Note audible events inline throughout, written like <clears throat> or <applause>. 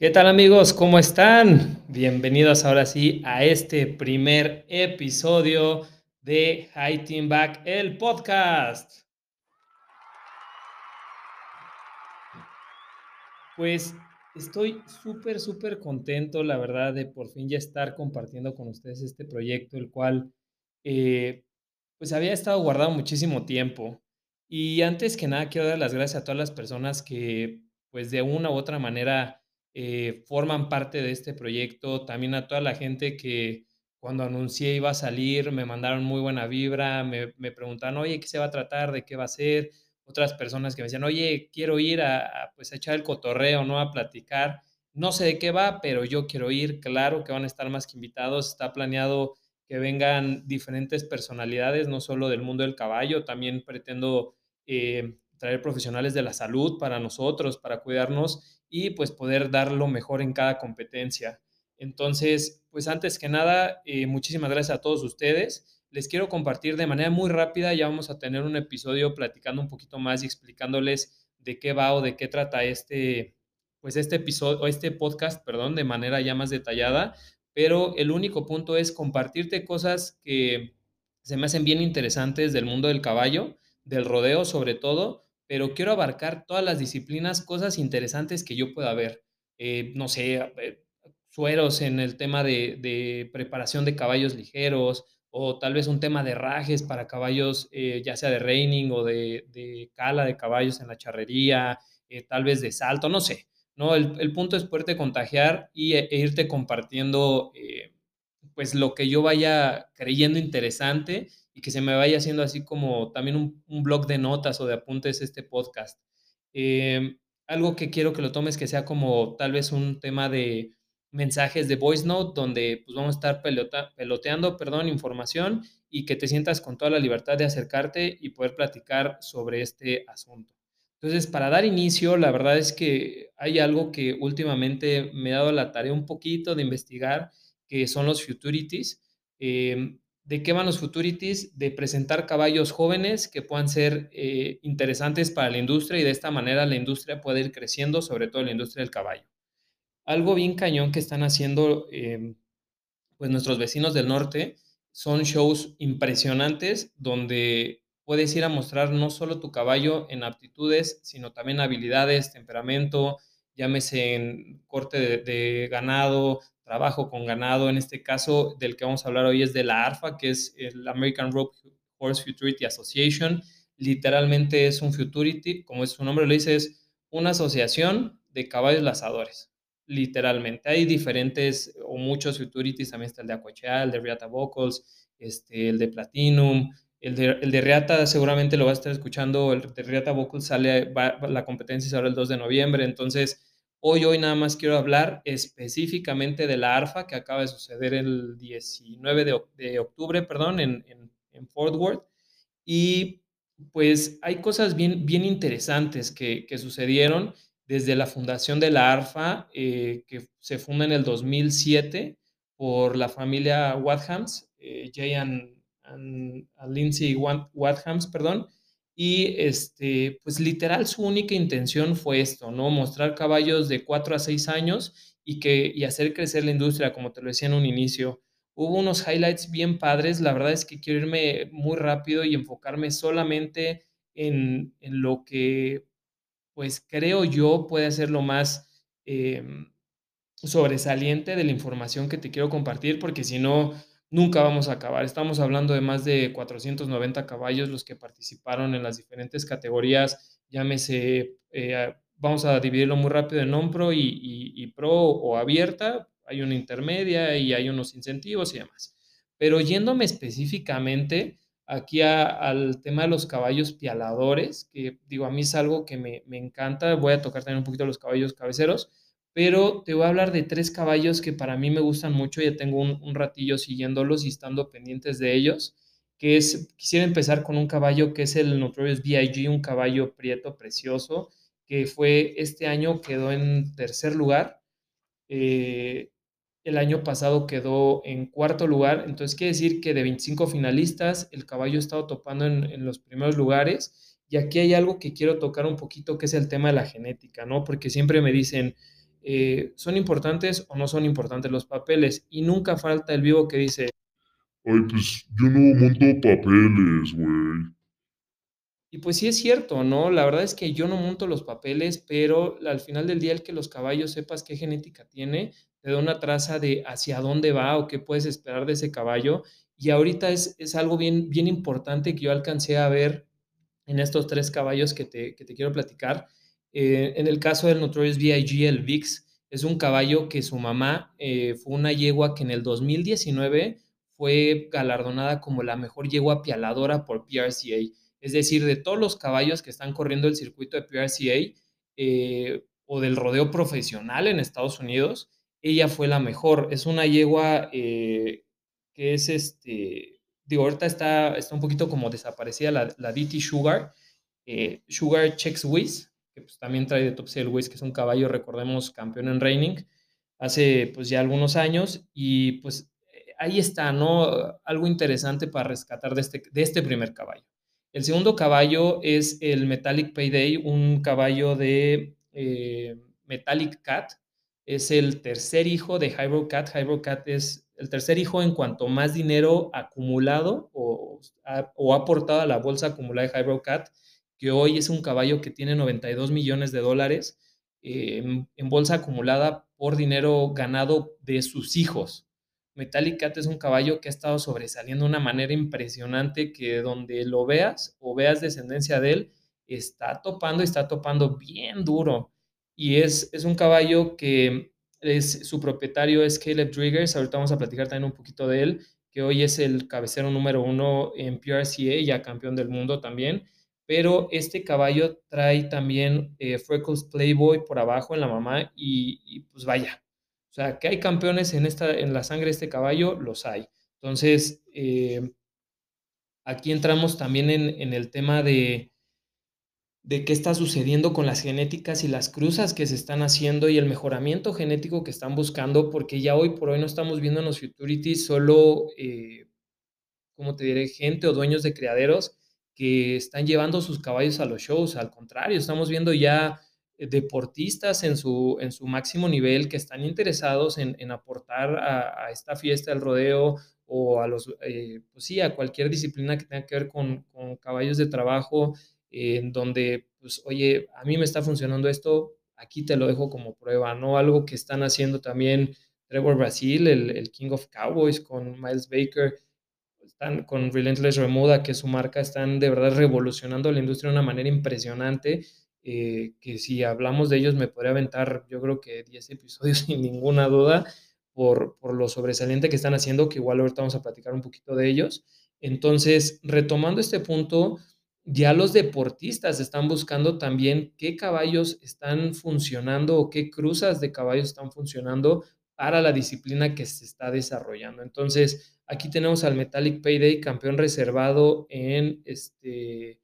¿Qué tal amigos? ¿Cómo están? Bienvenidos ahora sí a este primer episodio de High Back, el podcast. Pues estoy súper, súper contento, la verdad, de por fin ya estar compartiendo con ustedes este proyecto, el cual eh, pues había estado guardado muchísimo tiempo. Y antes que nada, quiero dar las gracias a todas las personas que pues de una u otra manera eh, forman parte de este proyecto, también a toda la gente que cuando anuncié iba a salir me mandaron muy buena vibra, me, me preguntaron, oye, ¿qué se va a tratar? ¿De qué va a ser? Otras personas que me decían, oye, quiero ir a, pues, a echar el cotorreo, ¿no? A platicar. No sé de qué va, pero yo quiero ir. Claro que van a estar más que invitados. Está planeado que vengan diferentes personalidades, no solo del mundo del caballo, también pretendo eh, traer profesionales de la salud para nosotros, para cuidarnos y pues poder dar lo mejor en cada competencia. Entonces, pues antes que nada, eh, muchísimas gracias a todos ustedes. Les quiero compartir de manera muy rápida, ya vamos a tener un episodio platicando un poquito más y explicándoles de qué va o de qué trata este, pues este episodio, este podcast, perdón, de manera ya más detallada, pero el único punto es compartirte cosas que se me hacen bien interesantes del mundo del caballo, del rodeo sobre todo, pero quiero abarcar todas las disciplinas, cosas interesantes que yo pueda ver. Eh, no sé, eh, sueros en el tema de, de, preparación de caballos ligeros, o tal vez un tema de rajes para caballos, eh, ya sea de reining o de, de, cala de caballos en la charrería, tal vez de salto, no sé. ¿no? El, el punto es poderte contagiar y, e, irte compartiendo pues lo que yo vaya creyendo interesante y que se me vaya haciendo así como también un, blog de notas o de apuntes este podcast. Eh, algo que quiero que lo tomes que sea como tal vez un tema de mensajes de voice note donde pues vamos a estar peloteando, perdón, información y que te sientas con toda la libertad de acercarte y poder platicar sobre este asunto. Entonces, para dar inicio, la verdad es que hay algo que últimamente me he dado la tarea un poquito de investigar, que son los futurities. Eh, ¿De qué van los futurities? De presentar caballos jóvenes que puedan ser eh, interesantes para la industria y de esta manera la industria puede ir creciendo, sobre todo la industria del caballo. Algo bien cañón que están haciendo eh, pues nuestros vecinos del norte son shows impresionantes donde puedes ir a mostrar no solo tu caballo en aptitudes, sino también habilidades, temperamento, llámese en corte de, de ganado, trabajo con ganado. En este caso, del que vamos a hablar hoy es de la ARFA, que es el American Rope Horse Futurity Association. Literalmente es un futurity, como su nombre lo dice, es una asociación de caballos lazadores. Literalmente. Hay diferentes o muchos futurities, también está el de Aquachea, el de Riata Vocals, este, el de Platinum, el de, el de, Riata seguramente lo vas a estar escuchando, el de Riata Vocals sale, va, la competencia es ahora el 2 de noviembre, entonces Hoy, hoy nada más quiero hablar específicamente de la ARFA que acaba de suceder el 19 de, octubre, perdón, en, en, en, Fort Worth. Y pues hay cosas bien, bien interesantes que, que sucedieron desde la fundación de la ARFA, eh, que se funda en el 2007 por la familia Wathams, eh, Jay and, and, Lindsay Wathams, perdón, y este, pues literal su única intención fue esto, ¿no? Mostrar caballos de 4 a 6 años y, que, y hacer crecer la industria, como te lo decía en un inicio. Hubo unos highlights bien padres, la verdad es que quiero irme muy rápido y enfocarme solamente en, en lo que, pues creo yo, puede ser lo más eh, sobresaliente de la información que te quiero compartir, porque si no, nunca vamos a acabar. Estamos hablando de más de 490 caballos los que participaron en las diferentes categorías, llámese, eh, vamos a dividirlo muy rápido en non-pro y, y, pro o abierta, hay una intermedia y hay unos incentivos y demás. Pero yéndome específicamente aquí al tema de los caballos pialadores, que digo, a mí es algo que me, me encanta, voy a tocar también un poquito los caballos cabeceros, pero te voy a hablar de tres caballos que para mí me gustan mucho, ya tengo un, un, ratillo siguiéndolos y estando pendientes de ellos, que es, quisiera empezar con un caballo que es el Notorious B.I.G., un caballo prieto precioso, que fue este año quedó en tercer lugar, eh, el año pasado quedó en cuarto lugar, entonces quiere decir que de 25 finalistas el caballo ha estado topando en, en los primeros lugares, y aquí hay algo que quiero tocar un poquito, que es el tema de la genética, ¿no? Porque siempre me dicen, eh, ¿son importantes o no son importantes los papeles? Y nunca falta el vivo que dice, Ay, pues yo no monto papeles, güey. Y pues sí es cierto, ¿no? La verdad es que yo no monto los papeles, pero al final del día el que los caballos sepas qué genética tiene, te da una traza de hacia dónde va o qué puedes esperar de ese caballo. Y ahorita es, es algo bien, bien importante que yo alcancé a ver en estos tres caballos que te, que te quiero platicar. Eh, en el caso del Notorious VIG, el VIX, es un caballo que su mamá eh, fue una yegua que en el 2019 fue galardonada como la mejor yegua pialadora por PRCA. Es decir, de todos los caballos que están corriendo el circuito de PRCA eh, o del rodeo profesional en Estados Unidos, ella fue la mejor. Es una yegua que es este, digo, ahorita está, está un poquito como desaparecida la, la DT Sugar, Sugar Chex Wiz, pues, también trae de Top Seal Wiz, que es un caballo, recordemos, campeón en reining, hace pues ya algunos años, y pues ahí está, ¿no? Algo interesante para rescatar de este, de este primer caballo. El segundo caballo es el Metallic Payday, un caballo de eh, Metallic Cat. Es el tercer hijo de Hybrid Cat. Hybrid Cat es el tercer hijo en cuanto más dinero acumulado o, o aportado a la bolsa acumulada de Hybrid Cat, que hoy es un caballo que tiene 92 millones de dólares eh, en, bolsa acumulada por dinero ganado de sus hijos. Metallic Cat es un caballo que ha estado sobresaliendo de una manera impresionante que donde lo veas o veas descendencia de él, está topando y está topando bien duro. Y es, es un caballo que es, su propietario es Caleb Driggers, ahorita vamos a platicar también un poquito de él, que hoy es el cabecero número uno en PRCA, ya campeón del mundo también. Pero este caballo trae también eh, Freckles Playboy por abajo en la mamá y, y pues vaya, o sea, que hay campeones en, esta, en la sangre de este caballo, los hay. Entonces, eh, aquí entramos también en, en el tema de, de qué está sucediendo con las genéticas y las cruzas que se están haciendo y el mejoramiento genético que están buscando, porque ya hoy por hoy no estamos viendo en los futurities solo, eh, ¿cómo te diré?, gente o dueños de criaderos que están llevando sus caballos a los shows. Al contrario, estamos viendo ya deportistas en su, en su máximo nivel que están interesados en, en aportar a, esta fiesta del rodeo o a los, eh, pues sí, a cualquier disciplina que tenga que ver con, con caballos de trabajo, eh, en donde, pues, oye, a mí me está funcionando esto, aquí te lo dejo como prueba, ¿no? Algo que están haciendo también Trevor Brasil, el, el King of Cowboys con Miles Baker, están con Relentless Remuda, que es su marca, están de verdad revolucionando la industria de una manera impresionante eh, que si hablamos de ellos me podría aventar yo creo que 10 episodios <laughs> sin ninguna duda por, por, lo sobresaliente que están haciendo, que igual ahorita vamos a platicar un poquito de ellos. Entonces, retomando este punto, ya los deportistas están buscando también qué caballos están funcionando o qué cruzas de caballos están funcionando para la disciplina que se está desarrollando. Entonces, aquí tenemos al Metallic Payday, campeón reservado en este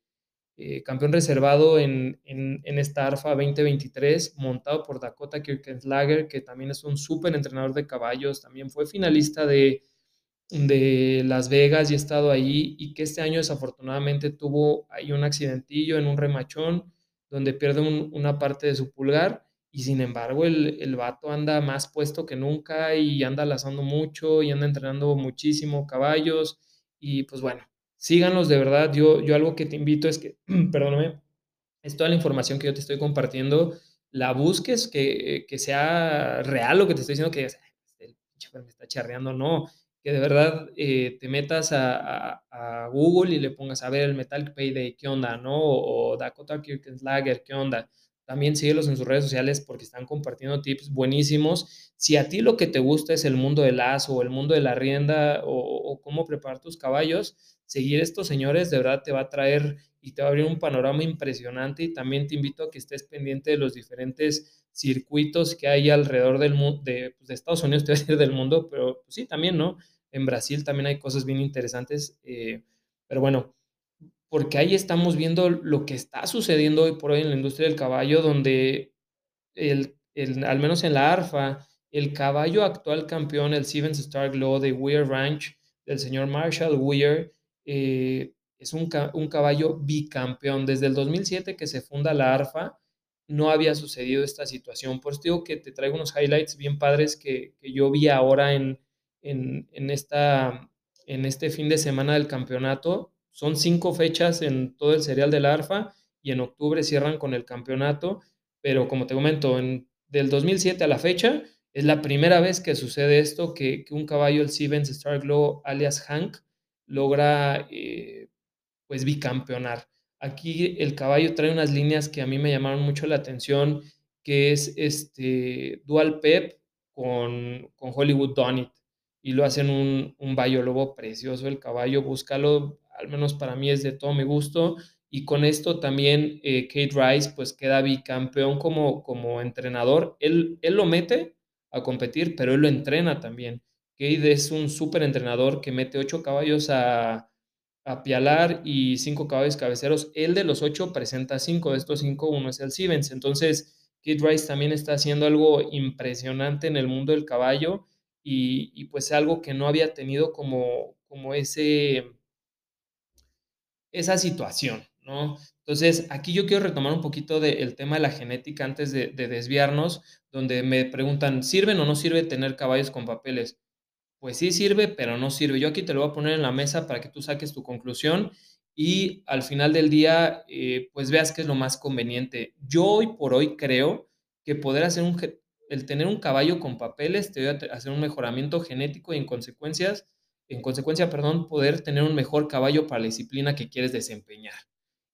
eh, campeón reservado en, en, esta ARFA 2023, montado por Dakota Kirkenslager, que también es un súper entrenador de caballos, también fue finalista de, de Las Vegas y ha estado ahí, y que este año desafortunadamente tuvo ahí un accidentillo en un remachón, donde pierde un, una parte de su pulgar, y sin embargo el, el vato anda más puesto que nunca y anda lazando mucho y anda entrenando muchísimo caballos, y pues bueno, síganlos de verdad. Yo, yo algo que te invito es que, <clears throat> perdóname, es toda la información que yo te estoy compartiendo, la busques, que, que sea real lo que te estoy diciendo, que el pinche me está charreando, no, que de verdad eh, te metas a, a, a, Google y le pongas a ver el Metal Payday, qué onda, ¿no? O Dakota Kirkenslager, qué onda. También síguelos en sus redes sociales porque están compartiendo tips buenísimos. Si a ti lo que te gusta es el mundo del lazo o el mundo de la rienda o, cómo preparar tus caballos, seguir estos señores de verdad te va a traer y te va a abrir un panorama impresionante y también te invito a que estés pendiente de los diferentes circuitos que hay alrededor del pues de, Estados Unidos, te voy a decir del mundo, pero pues sí, también, ¿no? En Brasil también hay cosas bien interesantes, eh, pero bueno, porque ahí estamos viendo lo que está sucediendo hoy por hoy en la industria del caballo, donde el, el, al menos en la ARFA, el caballo actual campeón, el Stevens Stark Law de Weir Ranch, del señor Marshall Weir, eh, es un, un, caballo bicampeón. Desde el 2007 que se funda la ARFA, no había sucedido esta situación. Por eso digo que te traigo unos highlights bien padres que, que yo vi ahora en, en, en, esta, en este fin de semana del campeonato. Son cinco fechas en todo el serial del ARFA y en octubre cierran con el campeonato, pero como te comento, en, del 2007 a la fecha es la primera vez que sucede esto, que, que un caballo, el Siemens Star Glow, alias Hank, logra eh, pues bicampeonar. Aquí el caballo trae unas líneas que a mí me llamaron mucho la atención, que es este Dual Pep con, con Hollywood Donit. Y lo hacen un, un Bayo Lobo precioso el caballo, búscalo, al menos para mí es de todo mi gusto. Y con esto también eh, Kate Rice pues queda bicampeón como, como entrenador. Él, él lo mete a competir, pero él lo entrena también. Kate es un súper entrenador que mete ocho caballos a, a pialar y cinco caballos cabeceros. Él de los ocho presenta cinco, de estos cinco uno es el Siemens. Entonces, Kid Rice también está haciendo algo impresionante en el mundo del caballo y, y pues algo que no había tenido como, como ese, esa situación, ¿no? Entonces, aquí yo quiero retomar un poquito del tema de la genética antes de, de desviarnos, donde me preguntan, ¿sirven o no sirve tener caballos con papeles? pues sí sirve, pero no sirve. Yo aquí te lo voy a poner en la mesa para que tú saques tu conclusión y al final del día, eh, pues veas qué es lo más conveniente. Yo hoy por hoy creo que poder hacer un, el tener un caballo con papeles te va a hacer un mejoramiento genético y en consecuencias, en consecuencia, perdón, poder tener un mejor caballo para la disciplina que quieres desempeñar.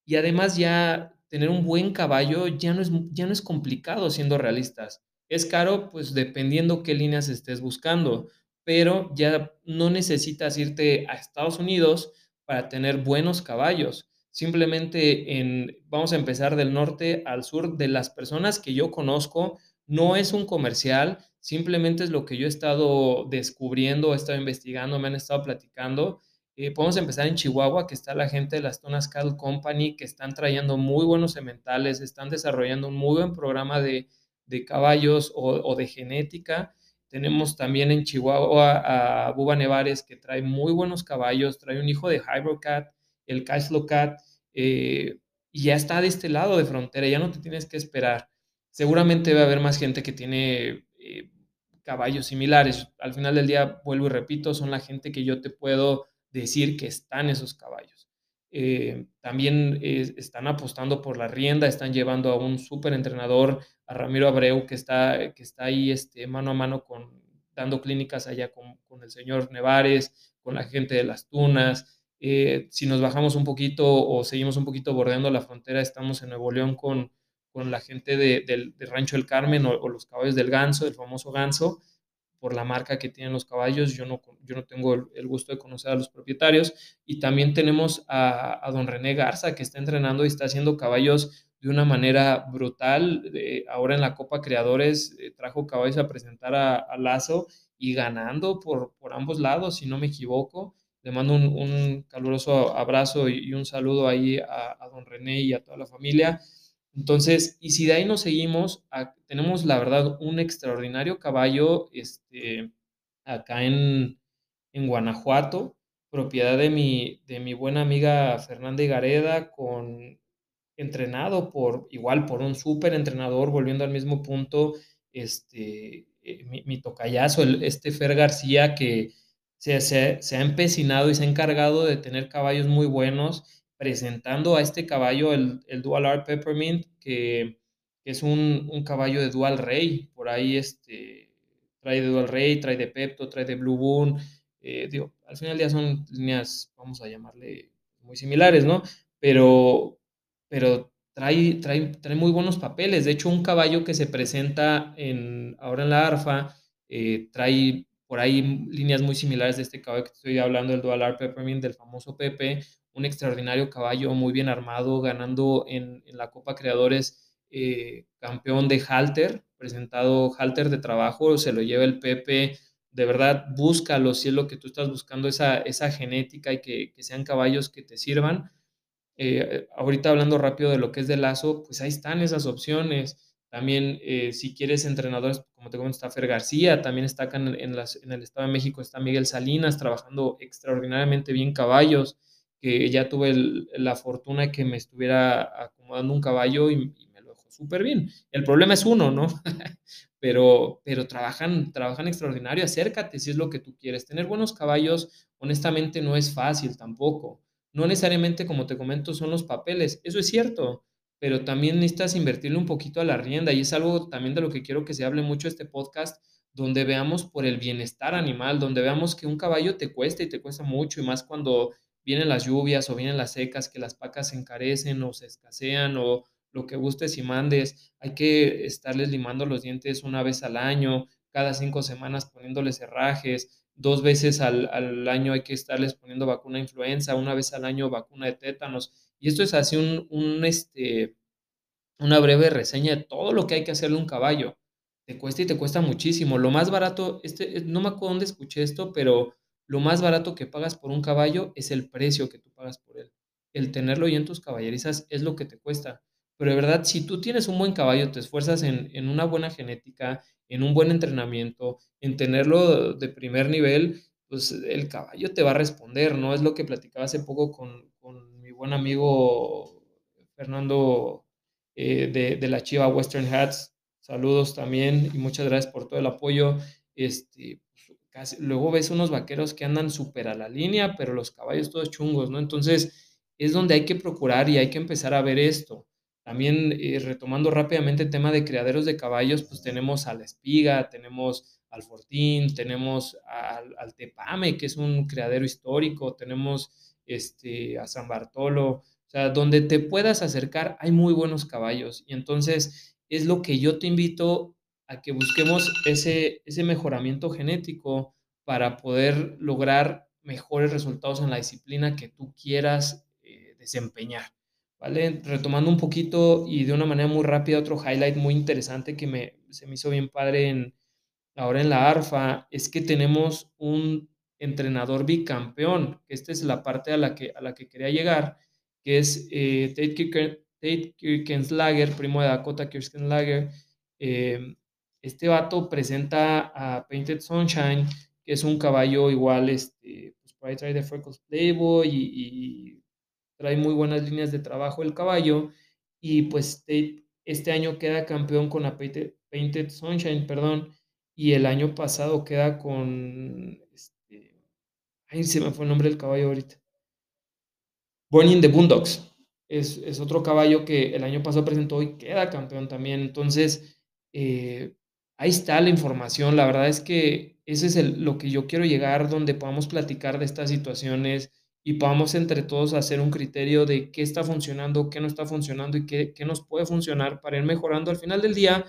Y además ya tener un buen caballo ya no es, ya no es complicado siendo realistas. Es caro, pues dependiendo qué líneas estés buscando pero ya no necesitas irte a Estados Unidos para tener buenos caballos. Simplemente en, vamos a empezar del norte al sur, de las personas que yo conozco, no es un comercial, simplemente es lo que yo he estado descubriendo, he estado investigando, me han estado platicando. Eh, podemos empezar en Chihuahua, que está la gente de las Tonas Cattle Company, que están trayendo muy buenos sementales, están desarrollando un muy buen programa de, de caballos o, de genética tenemos también en Chihuahua a Buba Nevares, que trae muy buenos caballos, trae un hijo de Hybrocat, el Cashflow Cat, eh, y ya está de este lado de frontera, ya no te tienes que esperar. Seguramente va a haber más gente que tiene eh, caballos similares. Al final del día, vuelvo y repito, son la gente que yo te puedo decir que están esos caballos. Eh, también eh, están apostando por la rienda, están llevando a un súper entrenador, a Ramiro Abreu, que está, que está ahí este, mano a mano con, dando clínicas allá con, con el señor Nevares, con la gente de las Tunas. Si nos bajamos un poquito o seguimos un poquito bordeando la frontera, estamos en Nuevo León con, con la gente de, del, Rancho del Carmen o, los caballos del Ganso, el famoso Ganso por la marca que tienen los caballos. Yo no, yo no tengo el, gusto de conocer a los propietarios. Y también tenemos a, a, don René Garza, que está entrenando y está haciendo caballos de una manera brutal. Ahora en la Copa Creadores eh, trajo caballos a presentar a, Lazo y ganando por, por, ambos lados, si no me equivoco. Le mando un, un caluroso abrazo y, un saludo ahí a don René y a toda la familia. Entonces, y si de ahí nos seguimos, tenemos la verdad un extraordinario caballo este, acá en, en Guanajuato, propiedad de mi, de mi buena amiga Fernanda Gareda, con, entrenado por, igual por un súper entrenador, volviendo al mismo punto, este, eh, mi, mi, tocayazo, el, este Fer García, que se, se, se ha empecinado y se ha encargado de tener caballos muy buenos presentando a este caballo el, el Dual Art Peppermint, que, que es un, un, caballo de Dual Rey. Por ahí este, trae de Dual Rey, trae de Pepto, trae de Blue Boon. Eh, digo, al final día son líneas, vamos a llamarle, muy similares, ¿no? Pero, pero trae, trae, trae muy buenos papeles. De hecho, un caballo que se presenta en, ahora en la ARFA eh, trae por ahí líneas muy similares de este caballo que estoy hablando, el Dual Art Peppermint, del famoso Pepe, un extraordinario caballo muy bien armado, ganando en, en la Copa Creadores eh, campeón de halter, presentado halter de trabajo, se lo lleva el Pepe, de verdad, búscalo si es lo que tú estás buscando, esa, esa genética y que, que sean caballos que te sirvan. Eh, ahorita hablando rápido de lo que es de lazo, pues ahí están esas opciones. También, eh, si quieres entrenadores, como te comento, está Fer García, también está en, en, el Estado de México, está Miguel Salinas trabajando extraordinariamente bien caballos que ya tuve la fortuna que me estuviera acomodando un caballo y, y me lo dejó súper bien. El problema es uno, ¿no? <laughs> pero, pero trabajan, trabajan extraordinario. Acércate si es lo que tú quieres. Tener buenos caballos, honestamente, no es fácil tampoco. No necesariamente, como te comento, son los papeles. Eso es cierto, pero también necesitas invertirle un poquito a la rienda y es algo también de lo que quiero que se hable mucho este podcast, donde veamos por el bienestar animal, donde veamos que un caballo te cuesta y te cuesta mucho y más cuando vienen las lluvias o vienen las secas, que las pacas se encarecen o se escasean o lo que gustes y mandes. Hay que estarles limando los dientes una vez al año, cada cinco semanas poniéndoles herrajes, dos veces al, año hay que estarles poniendo vacuna de influenza, una vez al año vacuna de tétanos. Y esto es así un, un este, una breve reseña de todo lo que hay que hacerle a un caballo. Te cuesta y te cuesta muchísimo. Lo más barato, este, no me acuerdo dónde escuché esto, pero lo más barato que pagas por un caballo es el precio que tú pagas por él. El tenerlo y en tus caballerizas es lo que te cuesta. Pero de verdad, si tú tienes un buen caballo, te esfuerzas en, en una buena genética, en un buen entrenamiento, en tenerlo de primer nivel, pues el caballo te va a responder, ¿no? Es lo que platicaba hace poco con, con mi buen amigo Fernando eh, de, de, la Chiva Western Hats. Saludos también y muchas gracias por todo el apoyo. Este, luego ves unos vaqueros que andan súper a la línea, pero los caballos todos chungos, ¿no? Entonces, es donde hay que procurar y hay que empezar a ver esto. También, eh, retomando rápidamente el tema de criaderos de caballos, pues tenemos a la Espiga, tenemos al Fortín, tenemos al, al Tepame, que es un criadero histórico, tenemos este, a San Bartolo, o sea, donde te puedas acercar hay muy buenos caballos y entonces es lo que yo te invito a que busquemos ese, ese mejoramiento genético para poder lograr mejores resultados en la disciplina que tú quieras eh, desempeñar. ¿Vale? Retomando un poquito y de una manera muy rápida, otro highlight muy interesante que me, se me hizo bien padre en, ahora en la ARFA es que tenemos un entrenador bicampeón, que esta es la parte a la que, a la que quería llegar, que es eh, Tate, Kirkenslager, primo de Dakota Kirkenslager, eh, este vato presenta a Painted Sunshine, que es un caballo igual, este, pues por ahí trae de Freckles Playboy y, y, trae muy buenas líneas de trabajo el caballo. Y pues este año queda campeón con la Painted, Painted, Sunshine, perdón, y el año pasado queda con, este, ay, se me fue el nombre del caballo ahorita. Born in the Boondocks. Es, es, otro caballo que el año pasado presentó y queda campeón también. Entonces, eh, ahí está la información. La verdad es que ese es lo que yo quiero llegar, donde podamos platicar de estas situaciones y podamos entre todos hacer un criterio de qué está funcionando, qué no está funcionando y qué, qué nos puede funcionar para ir mejorando. Al final del día,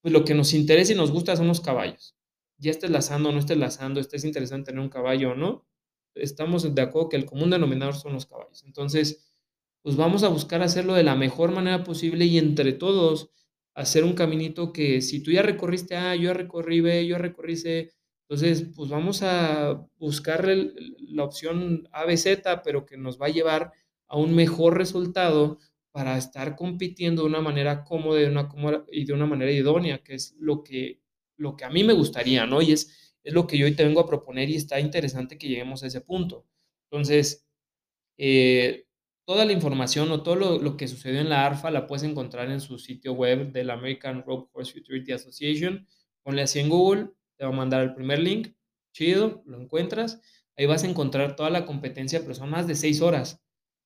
pues lo que nos interesa y nos gusta son los caballos. Ya estés lazando, no estés lazando, estés interesado en tener un caballo o no, estamos de acuerdo que el común denominador son los caballos. Entonces, pues vamos a buscar hacerlo de la mejor manera posible y entre todos hacer un caminito que si tú ya recorriste A, yo ya recorrí B, yo recorrí C, entonces pues vamos a buscar la opción ABZ, pero que nos va a llevar a un mejor resultado para estar compitiendo de una manera cómoda y de una, cómoda, y de una manera idónea, que es lo que, lo que a mí me gustaría, ¿no? Y es, es lo que yo hoy te vengo a proponer y está interesante que lleguemos a ese punto. Entonces, eh, toda la información o todo lo, que sucedió en la ARFA la puedes encontrar en su sitio web de la American Rope Horse Futurity Association. Ponle así en Google, te va a mandar el primer link, chido, lo encuentras. Ahí vas a encontrar toda la competencia, pero son más de seis horas,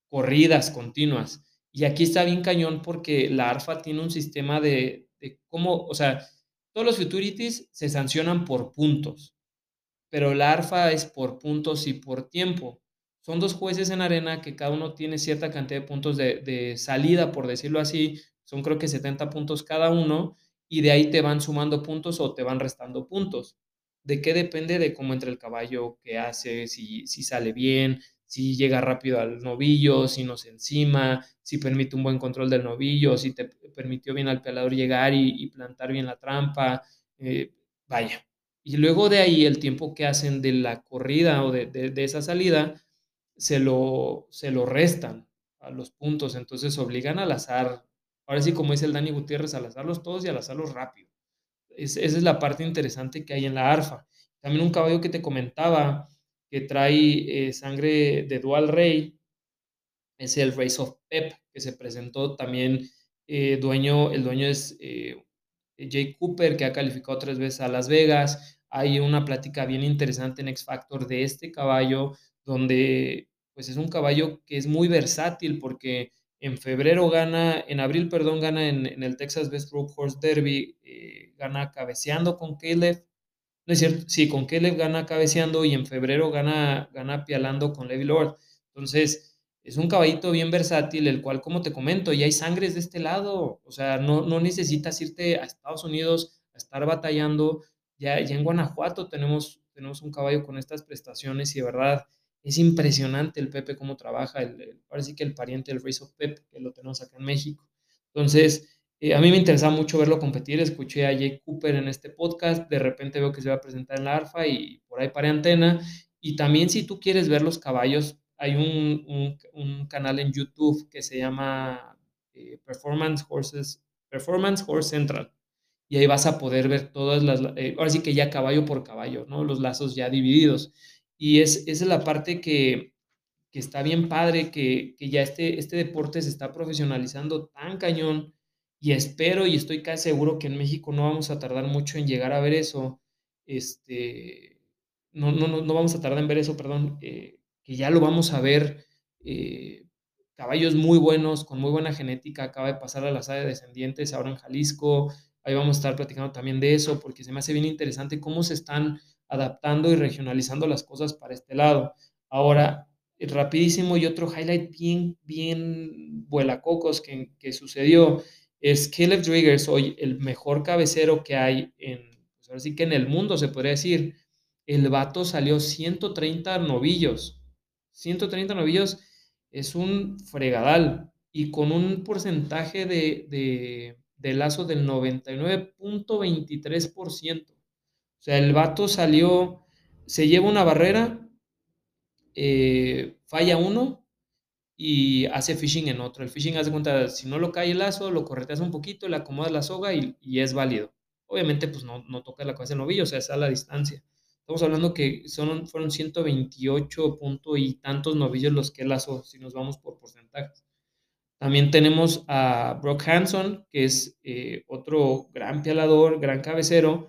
corridas continuas. Y aquí está bien cañón porque la ARFA tiene un sistema de, de cómo, o sea, todos los futurities se sancionan por puntos, pero la ARFA es por puntos y por tiempo son dos jueces en arena que cada uno tiene cierta cantidad de puntos de, de, salida, por decirlo así, son creo que 70 puntos cada uno, y de ahí te van sumando puntos o te van restando puntos. ¿De qué depende? De cómo entra el caballo, qué hace, si, si sale bien, si llega rápido al novillo, si no se encima, si permite un buen control del novillo, si te permitió bien al pelador llegar y, plantar bien la trampa, eh, vaya. Y luego de ahí el tiempo que hacen de la corrida o de, de esa salida, se lo, se lo restan a los puntos, entonces obligan al azar. Ahora sí, como dice el Dani Gutiérrez, al azarlos todos y al azarlos rápido. Es, esa es la parte interesante que hay en la ARFA. También un caballo que te comentaba que trae eh, sangre de Dual Rey es el Race of Pep, que se presentó también eh, dueño, el dueño es eh, Jay Cooper, que ha calificado tres veces a Las Vegas. Hay una plática bien interesante en X Factor de este caballo, donde pues es un caballo que es muy versátil porque en febrero gana, en abril, perdón, gana en, el Texas Best Rope Horse Derby, eh, gana cabeceando con Caleb. No es cierto, sí, con Caleb gana cabeceando y en febrero gana, gana pialando con Levi Lord. Entonces, es un caballito bien versátil, el cual, como te comento, ya hay sangres de este lado. O sea, no, no necesitas irte a Estados Unidos a estar batallando. Ya, ya en Guanajuato tenemos, tenemos un caballo con estas prestaciones y de verdad es impresionante el Pepe cómo trabaja. El, parece que el pariente del Race of Pep, que lo tenemos acá en México. Entonces, eh, a mí me interesaba mucho verlo competir. Escuché a Jake Cooper en este podcast. De repente veo que se va a presentar en la ARFA y por ahí para antena. Y también, si tú quieres ver los caballos, hay un, un, canal en YouTube que se llama eh, Performance Horses, Performance Horse Central. Y ahí vas a poder ver todas las, eh, ahora sí que ya caballo por caballo, ¿no? Los lazos ya divididos. Y es, esa es la parte que, que está bien padre, que, que, ya este, este deporte se está profesionalizando tan cañón. Y espero y estoy casi seguro que en México no vamos a tardar mucho en llegar a ver eso. Este, no, no, no, no vamos a tardar en ver eso, perdón. Eh, que ya lo vamos a ver. Eh, caballos muy buenos, con muy buena genética, acaba de pasar a la sala de descendientes ahora en Jalisco. Ahí vamos a estar platicando también de eso, porque se me hace bien interesante cómo se están adaptando y regionalizando las cosas para este lado. Ahora, rapidísimo y otro highlight bien, bien vuelacocos que, que sucedió es Caleb Driggers, hoy el mejor cabecero que hay en, pues que en el mundo se podría decir. El vato salió 130 novillos 130 novillos es un fregadal y con un porcentaje de, lazo del 99.23%. O sea, el vato salió, se lleva una barrera, eh, falla uno y hace fishing en otro. El fishing hace cuenta, si no lo cae el lazo, lo correteas un poquito, le acomodas la soga y, es válido. Obviamente, pues no, no toca la cabeza del novillo, o sea, es a la distancia. Estamos hablando que son, fueron 128 puntos y tantos novillos los que lazó, si nos vamos por porcentajes. También tenemos a Brock Hanson, que es eh, otro gran pialador, gran cabecero,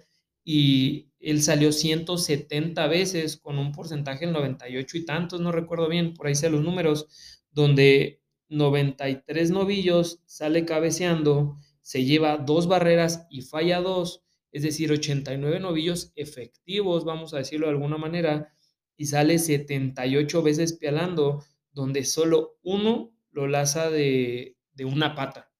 y él salió 170 veces con un porcentaje del 98 y tantos, no recuerdo bien, por ahí sé los números, donde 93 novillos sale cabeceando, se lleva dos barreras y falla dos, es decir, 89 novillos efectivos, vamos a decirlo de alguna manera, y sale 78 veces pialando, donde solo uno lo laza de, una pata.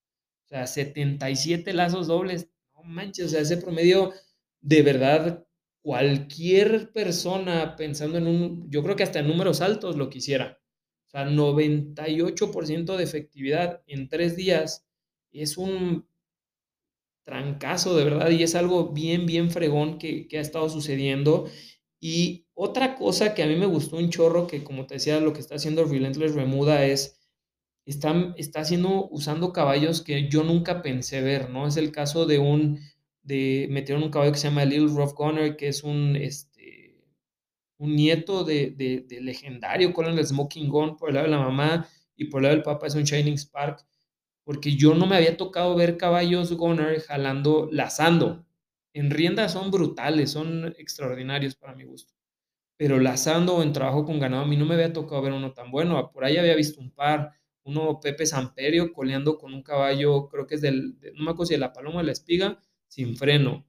O sea, 77 lazos dobles. No manches, o sea, ese promedio de verdad cualquier persona pensando en un, yo creo que hasta en números altos lo quisiera. O sea, 98% de efectividad en tres días es un trancazo, de verdad, y es algo bien, bien fregón que, ha estado sucediendo. Y otra cosa que a mí me gustó un chorro, que como te decía, lo que está haciendo Relentless Remuda es, está, está haciendo, usando caballos que yo nunca pensé ver, ¿no? Es el caso de un, de, metieron un caballo que se llama Little Rough Gunner, que es un, este, un nieto de, de, legendario Colonel Smoking Gun por el lado de la mamá y por el lado del papá es un Shining Spark porque yo no me había tocado ver caballos Gunner jalando, lazando. En rienda son brutales, son extraordinarios para mi gusto. Pero lazando o en trabajo con ganado, a mí no me había tocado ver uno tan bueno. Por ahí había visto un par, uno Pepe Samperio coleando con un caballo, creo que es del, no me acuerdo si de la paloma de la espiga, sin freno.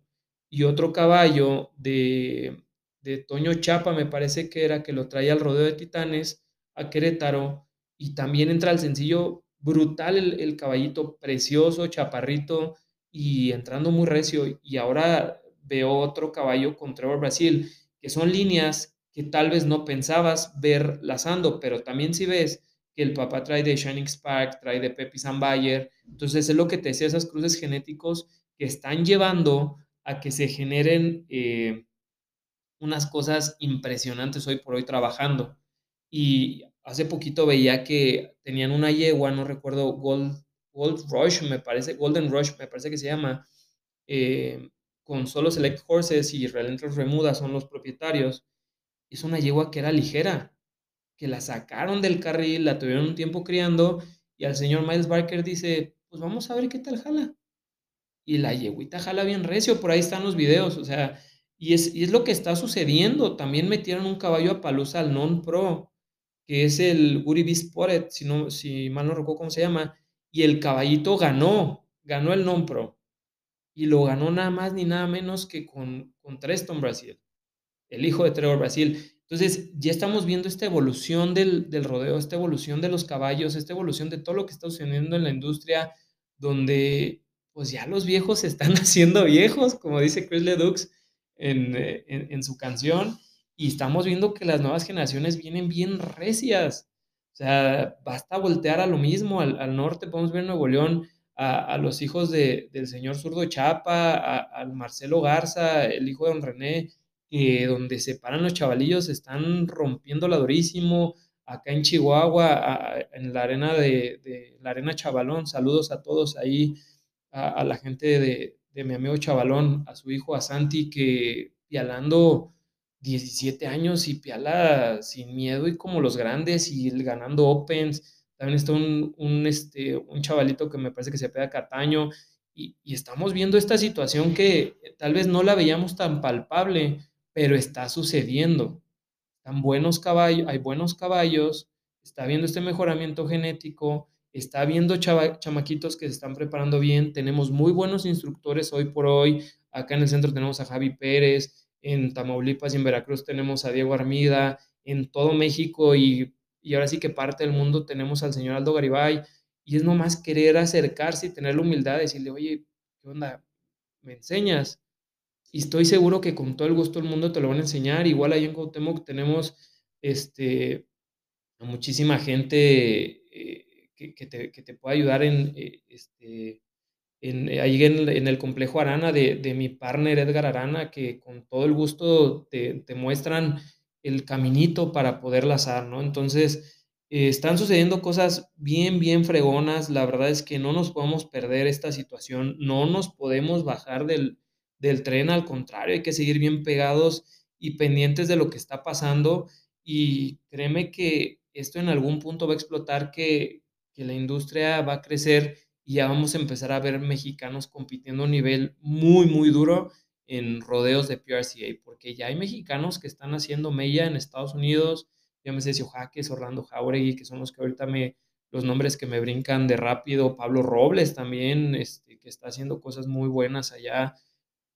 Y otro caballo de, de Toño Chapa, me parece que era, que lo traía al rodeo de Titanes a Querétaro. Y también entra al sencillo brutal el, caballito, precioso, chaparrito y entrando muy recio. Y ahora veo otro caballo con Trevor Brasil, que son líneas que tal vez no pensabas ver lazando, pero también si ves que el papá trae de Shining Spark, trae de Pepe Bayer, entonces es lo que te decía, esas cruces genéticos que están llevando a que se generen eh, unas cosas impresionantes hoy por hoy trabajando. Y hace poquito veía que tenían una yegua, no recuerdo, Gold, Gold Rush, me parece, Golden Rush, me parece que se llama, eh, con solo Select Horses y Relentless Remuda son los propietarios. Es una yegua que era ligera, que la sacaron del carril, la tuvieron un tiempo criando y al señor Miles Barker dice, pues vamos a ver qué tal jala. Y la yeguita jala bien recio, por ahí están los videos, o sea, y es, y es lo que está sucediendo. También metieron un caballo a palusa al non-pro, que es el Guri Spotted, si, no, si mal no recuerdo cómo se llama, y el caballito ganó, ganó el non-pro. Y lo ganó nada más ni nada menos que con, con Treston Brasil, el hijo de Trevor Brasil. Entonces, ya estamos viendo esta evolución del, del, rodeo, esta evolución de los caballos, esta evolución de todo lo que está sucediendo en la industria, donde pues ya los viejos se están <laughs> haciendo viejos, como dice Chris Ledux en, eh, en, en, su canción, y estamos viendo que las nuevas generaciones vienen bien recias. O sea, basta voltear a lo mismo, al, al norte podemos ver Nuevo León a, los hijos de, del señor Zurdo Chapa, al Marcelo Garza, el hijo de don René, que donde se paran los chavalillos están rompiendo la durísimo. Acá en Chihuahua, a, en la arena de, de, la arena Chavalón, saludos a todos ahí, a, la gente de, de, mi amigo Chavalón, a su hijo, a Santi, que pialando 17 años y piala sin miedo y como los grandes y ganando Opens. También está un, un, este, un chavalito que me parece que se pega Cataño. Y, y estamos viendo esta situación que tal vez no la veíamos tan palpable, pero está sucediendo. Están buenos caballos, hay buenos caballos, está viendo este mejoramiento genético, está viendo chava, chamaquitos que se están preparando bien, tenemos muy buenos instructores hoy por hoy, acá en el centro tenemos a Javi Pérez, en Tamaulipas y en Veracruz tenemos a Diego Armida, en todo México y, y ahora sí que parte del mundo tenemos al señor Aldo Garibay, y es nomás querer acercarse y tener la humildad de decirle, oye, ¿qué onda? ¿Me enseñas? y estoy seguro que con todo el gusto del mundo te lo van a enseñar. Igual ahí en Cuauhtémoc tenemos este, muchísima gente eh, que, te, que, te, puede ayudar en, eh, este, en, ahí en, en, el complejo Arana de, de, mi partner Edgar Arana, que con todo el gusto te, te muestran el caminito para poder lazar, ¿no? Entonces, eh, están sucediendo cosas bien, bien fregonas. La verdad es que no nos podemos perder esta situación, no nos podemos bajar del del tren, al contrario, hay que seguir bien pegados y pendientes de lo que está pasando y créeme que esto en algún punto va a explotar, que, que la industria va a crecer y ya vamos a empezar a ver mexicanos compitiendo a un nivel muy, muy duro en rodeos de PRCA, porque ya hay mexicanos que están haciendo mella en Estados Unidos, llámese Jaques, Orlando Jauregui, que son los que ahorita me, los nombres que me brincan de rápido, Pablo Robles también, este, que está haciendo cosas muy buenas allá,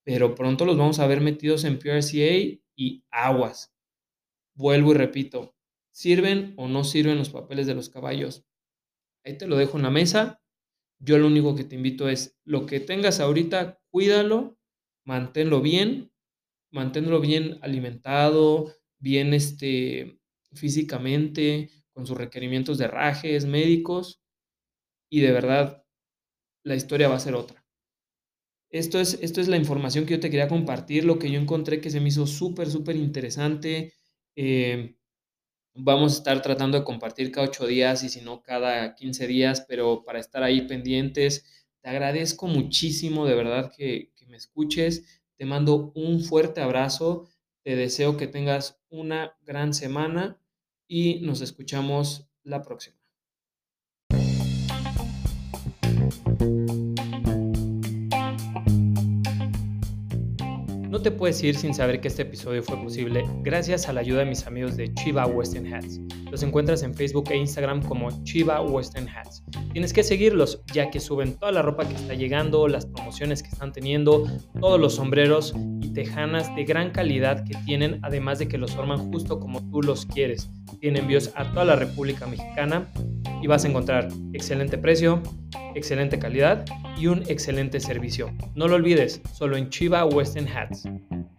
pero pronto los vamos a ver metidos en PRCA y aguas. Vuelvo y repito, ¿sirven o no sirven los papeles de los caballos? Ahí te lo dejo en la mesa. Yo lo único que te invito es, lo que tengas ahorita, cuídalo, manténlo bien, manténlo bien alimentado, bien este, físicamente, con sus requerimientos de rajes médicos, y de verdad, la historia va a ser otra. Esto es, esto es la información que yo te quería compartir, lo que yo encontré que se me hizo súper, súper interesante. Eh, vamos a estar tratando de compartir cada ocho días y si no cada 15 días, pero para estar ahí pendientes. Te agradezco muchísimo, de verdad, que, que me escuches. Te mando un fuerte abrazo. Te deseo que tengas una gran semana y nos escuchamos la próxima. Te puedes ir sin saber que este episodio fue posible gracias a la ayuda de mis amigos de Chiva Western Hats. Los encuentras en Facebook e Instagram como Chiva Western Hats. Tienes que seguirlos ya que suben toda la ropa que está llegando, las promociones que están teniendo, todos los sombreros y tejanas de gran calidad que tienen, además de que los forman justo como tú los quieres. Tienen envíos a toda la República Mexicana y vas a encontrar excelente precio, excelente calidad y un excelente servicio. No lo olvides, solo en Chiva Western Hats. Thank you.